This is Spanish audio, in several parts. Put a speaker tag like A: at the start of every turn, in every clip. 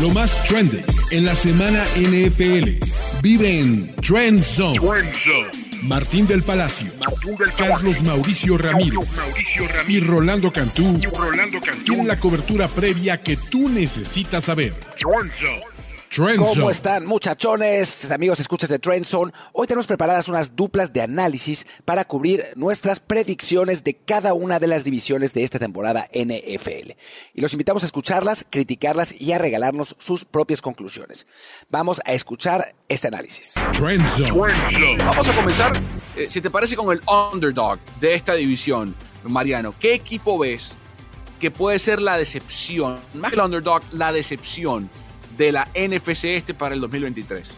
A: Lo más trendy en la semana NFL. Vive en Trend Zone. Martín del Palacio, Carlos Mauricio Ramírez, y Rolando Cantú, tienen la cobertura previa que tú necesitas saber.
B: ¿Cómo están, muchachones, amigos escuchas de Trendzone? Hoy tenemos preparadas unas duplas de análisis para cubrir nuestras predicciones de cada una de las divisiones de esta temporada NFL. Y los invitamos a escucharlas, criticarlas y a regalarnos sus propias conclusiones. Vamos a escuchar este análisis.
C: Vamos a comenzar, eh, si te parece, con el underdog de esta división, Mariano. ¿Qué equipo ves que puede ser la decepción? Más que el underdog, la decepción de la NFC este para el 2023?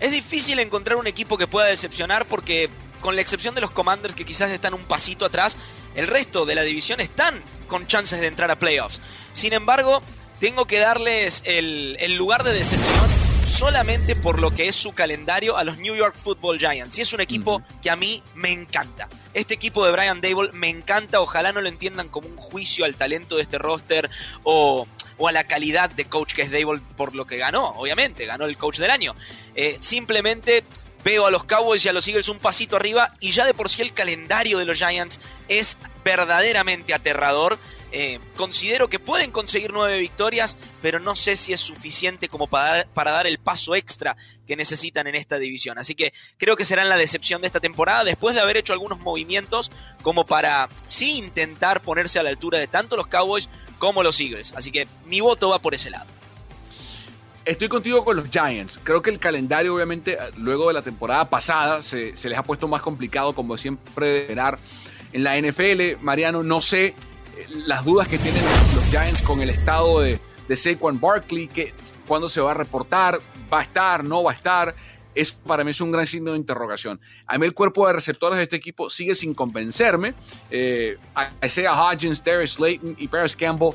D: Es difícil encontrar un equipo que pueda decepcionar porque con la excepción de los Commanders que quizás están un pasito atrás, el resto de la división están con chances de entrar a playoffs. Sin embargo, tengo que darles el, lugar de decepción solamente por lo que es su calendario a los New York Football Giants. Y es un equipo que a mí me encanta. Este equipo de Brian Dable me encanta, ojalá no lo entiendan como un juicio al talento de este roster o, a la calidad de coach que es Dable por lo que ganó, obviamente, ganó el coach del año. Eh, simplemente veo a los Cowboys y a los Eagles un pasito arriba y ya de por sí el calendario de los Giants es verdaderamente aterrador. Eh, considero que pueden conseguir nueve victorias, pero no sé si es suficiente como para dar, para dar, el paso extra que necesitan en esta división. Así que creo que serán la decepción de esta temporada, después de haber hecho algunos movimientos como para sí intentar ponerse a la altura de tanto los Cowboys como los Eagles. Así que mi voto va por ese lado.
C: Estoy contigo con los Giants. Creo que el calendario, obviamente, luego de la temporada pasada, se, les ha puesto más complicado, como siempre, de esperar en la NFL. Mariano, no sé las dudas que tienen los Giants con el estado de, de Saquon Barkley, que cuándo se va a reportar, va a estar, no va a estar. Es, para mí es un gran signo de interrogación. A mí el cuerpo de receptores de este equipo sigue sin convencerme. Eh, Isaiah Hodgins, Darius Slayton y Paris Campbell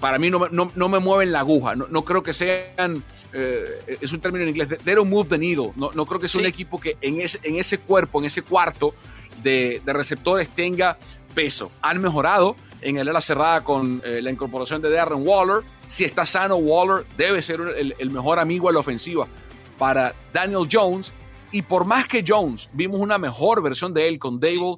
C: para mí no, no, me mueven la aguja. No, creo que sean, eh, es un término en inglés, they don't move the needle. No, creo que sea un equipo que en ese, en ese cuerpo, en ese cuarto de, receptores tenga peso. Han mejorado en el ala cerrada con eh, la incorporación de Darren Waller. Si está sano, Waller debe ser el, el mejor amigo a la ofensiva para Daniel Jones. Y por más que Jones vimos una mejor versión de él con Dable,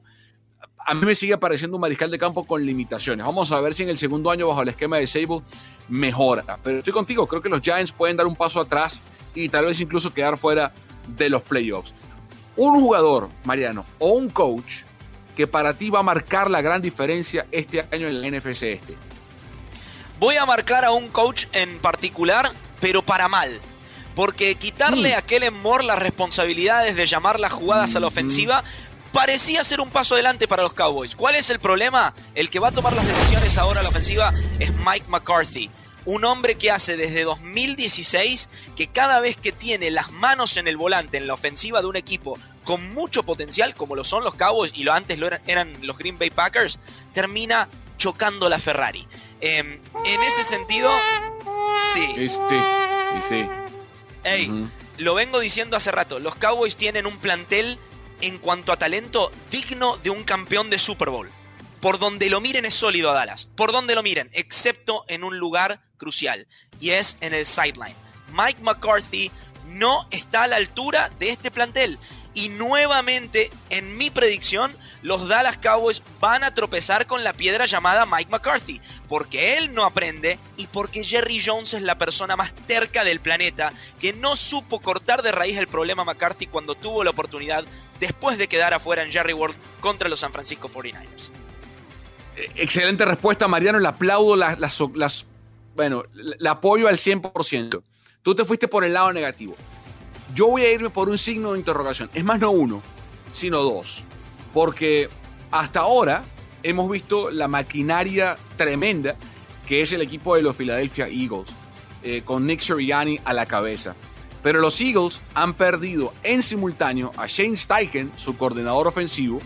C: a mí me sigue pareciendo un mariscal de campo con limitaciones. Vamos a ver si en el segundo año bajo el esquema de Sable mejora. Pero estoy contigo, creo que los Giants pueden dar un paso atrás y tal vez incluso quedar fuera de los playoffs. Un jugador, Mariano, o un coach que para ti va a marcar la gran diferencia este año en la NFC este.
D: Voy a marcar a un coach en particular, pero para mal. Porque quitarle mm. a Kellen Moore las responsabilidades de llamar las jugadas a la mm. ofensiva parecía ser un paso adelante para los Cowboys. ¿Cuál es el problema? El que va a tomar las decisiones ahora a la ofensiva es Mike McCarthy. Un hombre que hace desde 2016 que cada vez que tiene las manos en el volante en la ofensiva de un equipo con mucho potencial, como lo son los Cowboys y lo antes lo eran, los Green Bay Packers, termina chocando la Ferrari. Em, en ese sentido, sí.
C: Sí, sí.
D: Hey, lo vengo diciendo hace rato, los Cowboys tienen un plantel en cuanto a talento digno de un campeón de Super Bowl. Por donde lo miren es sólido a Dallas. Por donde lo miren, excepto en un lugar crucial. Y es en el sideline. Mike McCarthy no está a la altura de este plantel. Y nuevamente, en mi predicción, los Dallas Cowboys van a tropezar con la piedra llamada Mike McCarthy, porque él no aprende y porque Jerry Jones es la persona más terca del planeta que no supo cortar de raíz el problema McCarthy cuando tuvo la oportunidad después de quedar afuera en Jerry World contra los San Francisco 49ers.
C: Eh, excelente respuesta, Mariano. Le aplaudo las, las, bueno, le apoyo al 100%. Tú te fuiste por el lado negativo. Yo voy a irme por un signo de interrogación. Es más, no uno, sino dos. Porque hasta ahora hemos visto la maquinaria tremenda que es el equipo de los Philadelphia Eagles, eh, con Nick Sirianni a la cabeza. Pero los Eagles han perdido en simultáneo a Shane Steichen, su coordinador ofensivo,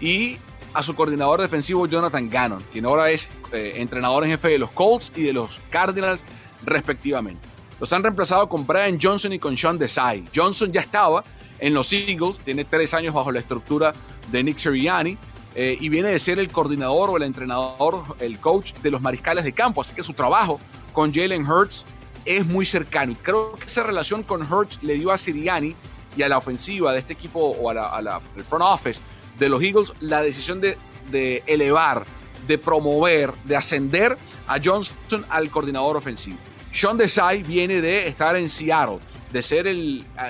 C: y a su coordinador defensivo Jonathan Gannon, quien ahora es eh, entrenador en jefe de los Colts y de los Cardinals respectivamente. Los han reemplazado con Brian Johnson y con Sean Desai. Johnson ya estaba en los Eagles, tiene tres años bajo la estructura de Nick Sirianni, eh, y viene de ser el coordinador o el entrenador, el coach de los mariscales de campo. Así que su trabajo con Jalen Hurts es muy cercano. Y creo que esa relación con Hurts le dio a Siriani y a la ofensiva de este equipo o a la, front office de los Eagles la decisión de, de elevar, de promover, de ascender a Johnson al coordinador ofensivo. Sean Desai viene de estar en Seattle, de ser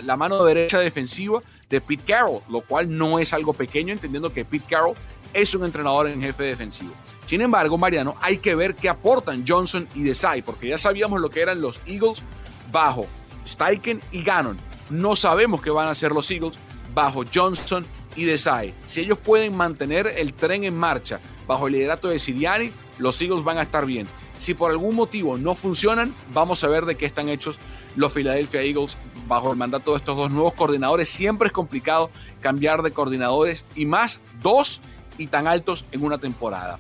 C: la mano derecha defensiva de Pete Carroll, lo cual no es algo pequeño, entendiendo que Pete Carroll es un entrenador en jefe defensivo. Sin embargo, Mariano, hay que ver qué aportan Johnson y Desai, porque ya sabíamos lo que eran los Eagles bajo Steichen y Gannon. No sabemos qué van a hacer los Eagles bajo Johnson y Desai. Si ellos pueden mantener el tren en marcha bajo el liderato de Siriani, los Eagles van a estar bien. Si por algún motivo no funcionan, vamos a ver de qué están hechos los Philadelphia Eagles bajo el mandato de estos dos nuevos coordinadores. Siempre es complicado cambiar de coordinadores y más dos y tan altos en una temporada.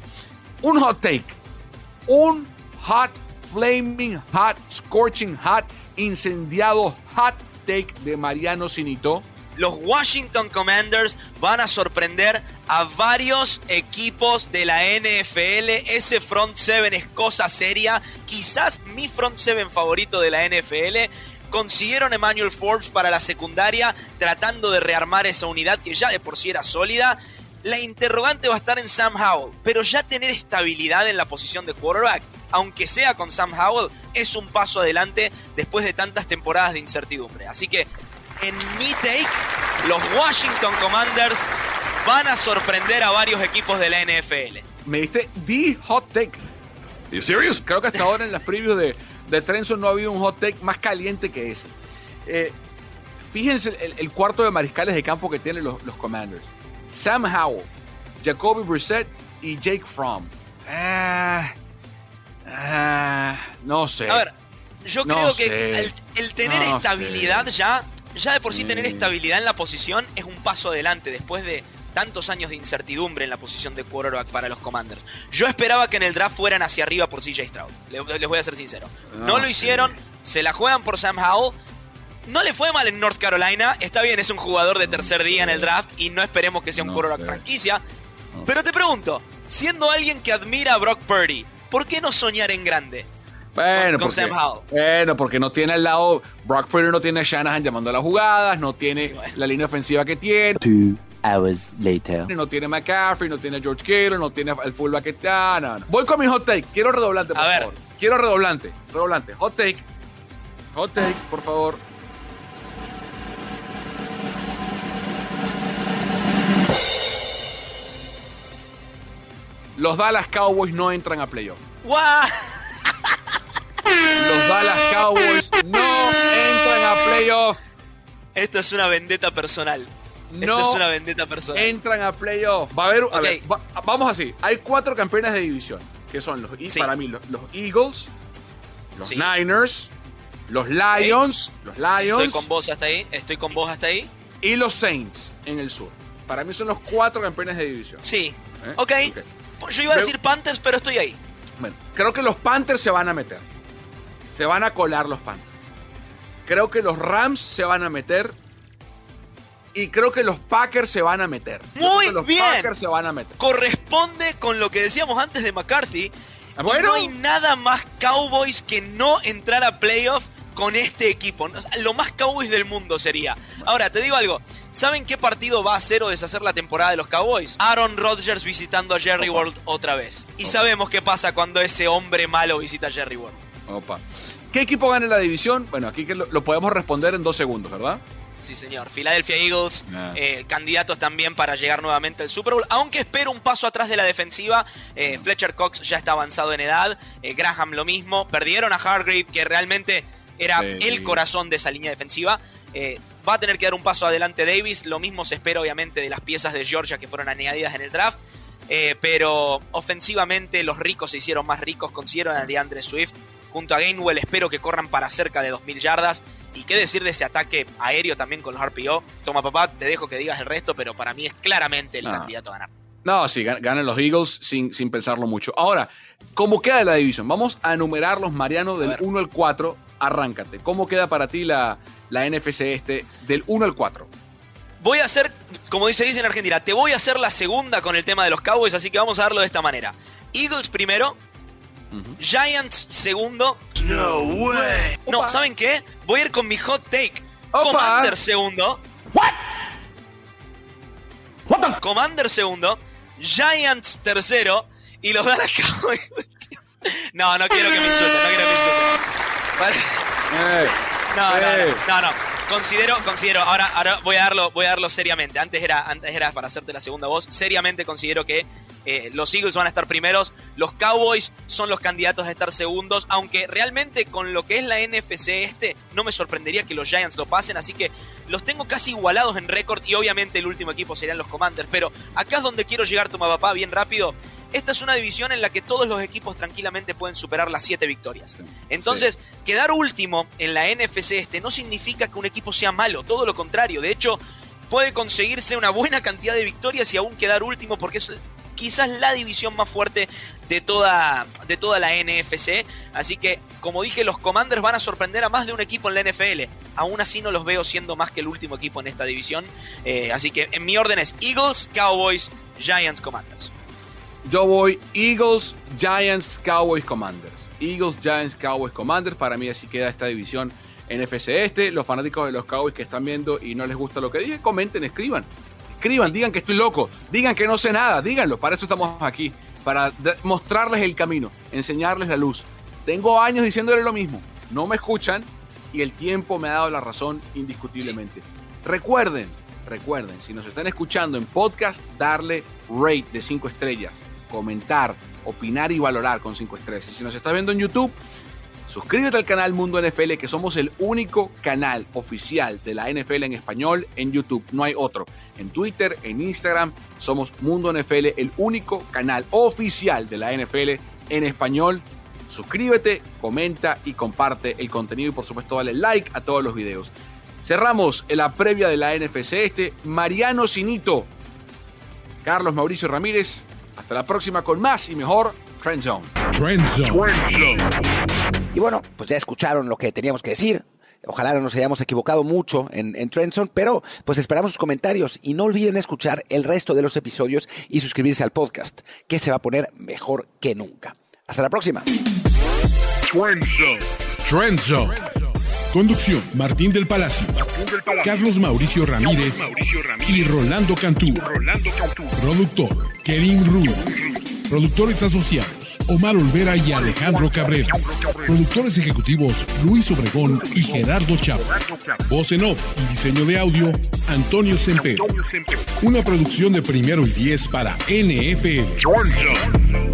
C: Un hot take, un hot, flaming hot, scorching hot, incendiado hot take de Mariano Sinito
D: los Washington Commanders van a sorprender a varios equipos de la NFL. Ese front seven es cosa seria. Quizás mi front seven favorito de la NFL. Consiguieron Emmanuel Forbes para la secundaria, tratando de rearmar esa unidad que ya de por sí era sólida. La interrogante va a estar en Sam Howell, pero ya tener estabilidad en la posición de quarterback, aunque sea con Sam Howell, es un paso adelante después de tantas temporadas de incertidumbre. Así que en mi take, los Washington Commanders van a sorprender a varios equipos de la NFL.
C: Me diste the hot take.
B: ¿You serious?
C: Creo que hasta ahora en las previews de, de Trenson no ha habido un hot take más caliente que ese. Eh, fíjense el, cuarto de mariscales de campo que tienen los, los Commanders. Sam Howell, Jacoby Brissett y Jake Fromm. Ah, ah, no sé.
D: A ver, yo creo que el, tener estabilidad ya ya de por sí tener estabilidad en la posición es un paso adelante después de tantos años de incertidumbre en la posición de quarterback para los Commanders. Yo esperaba que en el draft fueran hacia arriba por CJ Stroud. Les voy a ser sincero. No, lo hicieron, se la juegan por Sam Howell. No le fue mal en North Carolina. Está bien, es un jugador de tercer día en el draft y no esperemos que sea un quarterback franquicia. Pero te pregunto, siendo alguien que admira a Brock Purdy, ¿por qué no soñar en grande?
C: Bueno, con, porque, Sam Howell. Bueno, porque no tiene al lado. Brock Purdy no tiene a Shanahan llamando a las jugadas, no tiene la línea ofensiva que tiene.
E: Two hours later.
C: No tiene McCaffrey, no tiene George Kittle, no tiene el fullback que está. No, Voy con mi hot take. Quiero redoblante, por a favor. Ver. Quiero redoblante. Redoblante. Hot take. Hot take, por favor. Los Dallas Cowboys no entran a playoff.
D: ¡Wow!
C: Los Dallas Cowboys no entran a playoff.
D: Esto es una vendetta personal.
C: No Esto
D: es una vendetta personal.
C: Entran a playoff. Va a haber, vamos así. Hay cuatro campeones de división, que son los para mí los, Eagles, los Niners, los Lions, los Lions.
D: Estoy con vos hasta ahí. Estoy con vos hasta ahí.
C: Y los Saints en el sur. Para mí son los cuatro campeones de división.
D: Sí. ¿Eh? Ok. Yo iba a decir Panthers, pero estoy ahí.
C: Bueno, creo que los Panthers se van a meter. Se van a colar los Panthers. Creo que los Rams se van a meter. Y creo que los Packers se van a meter.
D: Muy
C: los
D: bien.
C: Packers se van a meter.
D: Corresponde con lo que decíamos antes de McCarthy. Bueno. no hay nada más Cowboys que no entrar a playoff con este equipo. Lo más Cowboys del mundo sería. Ahora, te digo algo. ¿Saben qué partido va a hacer o deshacer la temporada de los Cowboys? Aaron Rodgers visitando a Jerry World otra vez. Y sabemos qué pasa cuando ese hombre malo visita a Jerry World.
C: Opa. ¿Qué equipo gana la división? Bueno, aquí lo, lo podemos responder en dos segundos, ¿verdad?
D: Sí, señor. Philadelphia Eagles, eh, candidatos también para llegar nuevamente al Super Bowl. Aunque espero un paso atrás de la defensiva. Eh, Fletcher Cox ya está avanzado en edad. Eh, Graham lo mismo. Perdieron a Hargrave, que realmente era el corazón de esa línea defensiva. va a tener que dar un paso adelante Davis. Lo mismo se espera, obviamente, de las piezas de Georgia que fueron añadidas en el draft. pero ofensivamente, los ricos se hicieron más ricos. Consiguieron a DeAndre Swift junto a Gainwell. Espero que corran para cerca de 2.000 yardas. Y qué decir de ese ataque aéreo también con los RPO. Toma, papá, te dejo que digas el resto, pero para mí es claramente el candidato a ganar.
C: No, sí, ganan los Eagles sin, sin pensarlo mucho. Ahora, ¿cómo queda la división? Vamos a enumerarlos, Mariano, del 1 al 4. Arráncate. ¿Cómo queda para ti la, la NFC este del 1 al 4?
D: voy a hacer, como dice dice en Argentina, te voy a hacer la segunda con el tema de los Cowboys, así que vamos a darlo de esta manera. Eagles primero, Giants segundo. No way. No, ¿saben qué? Voy a ir con mi hot take. Commander segundo. What? What Commander segundo, Giants tercero y los Dallas Cowboys. no, no quiero que me insulten, no quiero que me insulten. No, no, no, no, no. Considero, considero, ahora, ahora voy a darlo, voy a darlo seriamente. Antes era, antes era para hacerte la segunda voz. Seriamente considero que eh, los Eagles van a estar primeros, los Cowboys son los candidatos a estar segundos, aunque realmente con lo que es la NFC este, no me sorprendería que los Giants lo pasen, así que los tengo casi igualados en récord y obviamente el último equipo serían los Commanders, pero acá es donde quiero llegar, tu papá, bien rápido. Esta es una división en la que todos los equipos tranquilamente pueden superar las siete victorias. Entonces, quedar último en la NFC este no significa que un equipo sea malo, todo lo contrario. De hecho, puede conseguirse una buena cantidad de victorias y aún quedar último porque es quizás la división más fuerte de toda, de toda la NFC. Así que, como dije, los Commanders van a sorprender a más de un equipo en la NFL. Aún así no los veo siendo más que el último equipo en esta división. Eh, así que en mi orden es Eagles, Cowboys, Giants, Commanders.
C: Yo voy Eagles, Giants, Cowboys, Commanders. Eagles, Giants, Cowboys, Commanders. Para mí así queda esta división NFC este. Los fanáticos de los Cowboys que están viendo y no les gusta lo que dije, comenten, escriban. Escriban, digan que estoy loco, digan que no sé nada, díganlo. Para eso estamos aquí, para mostrarles el camino, enseñarles la luz. Tengo años diciéndole lo mismo, no me escuchan y el tiempo me ha dado la razón indiscutiblemente. Recuerden, recuerden, si nos están escuchando en podcast, darle rate de 5 estrellas, comentar, opinar y valorar con 5 estrellas. Y si nos estás viendo en YouTube, Suscríbete al canal Mundo NFL, que somos el único canal oficial de la NFL en español en YouTube. No hay otro. En Twitter, en Instagram, somos Mundo NFL, el único canal oficial de la NFL en español. Suscríbete, comenta y comparte el contenido y por supuesto dale like a todos los videos. Cerramos en la previa de la NFC este. Mariano Sinito, Carlos Mauricio Ramírez. Hasta la próxima con más y mejor Trend Zone. Trend
B: Zone. Y bueno, pues ya escucharon lo que teníamos que decir. Ojalá no nos hayamos equivocado mucho en, en pero pues esperamos sus comentarios y no olviden escuchar el resto de los episodios y suscribirse al podcast, que se va a poner mejor que nunca. Hasta la próxima.
A: Trend Zone. Conducción, Martín del Palacio, Carlos Mauricio Ramírez, y Rolando Cantú. Productor, Kevin Ruiz. Productores asociados. Omar Olvera y Alejandro Cabrera. Productores ejecutivos Luis Obregón y Gerardo Chávez. Voz en off y diseño de audio Antonio Semper. Una producción de primero y diez para NFL.